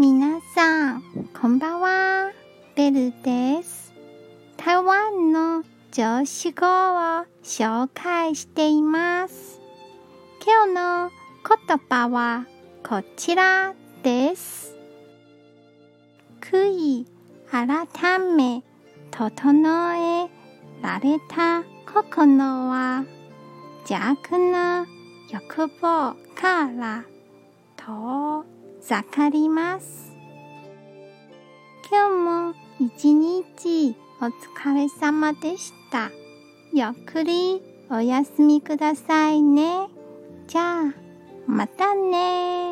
皆さん、こんばんは。ベルです。台湾の常識語を紹介しています。今日の言葉はこちらです。悔い改め整えられた心は邪悪な欲望から遠ざかります。今日も一日お疲れ様でした。ゆっくりお休みくださいね。じゃあ、またね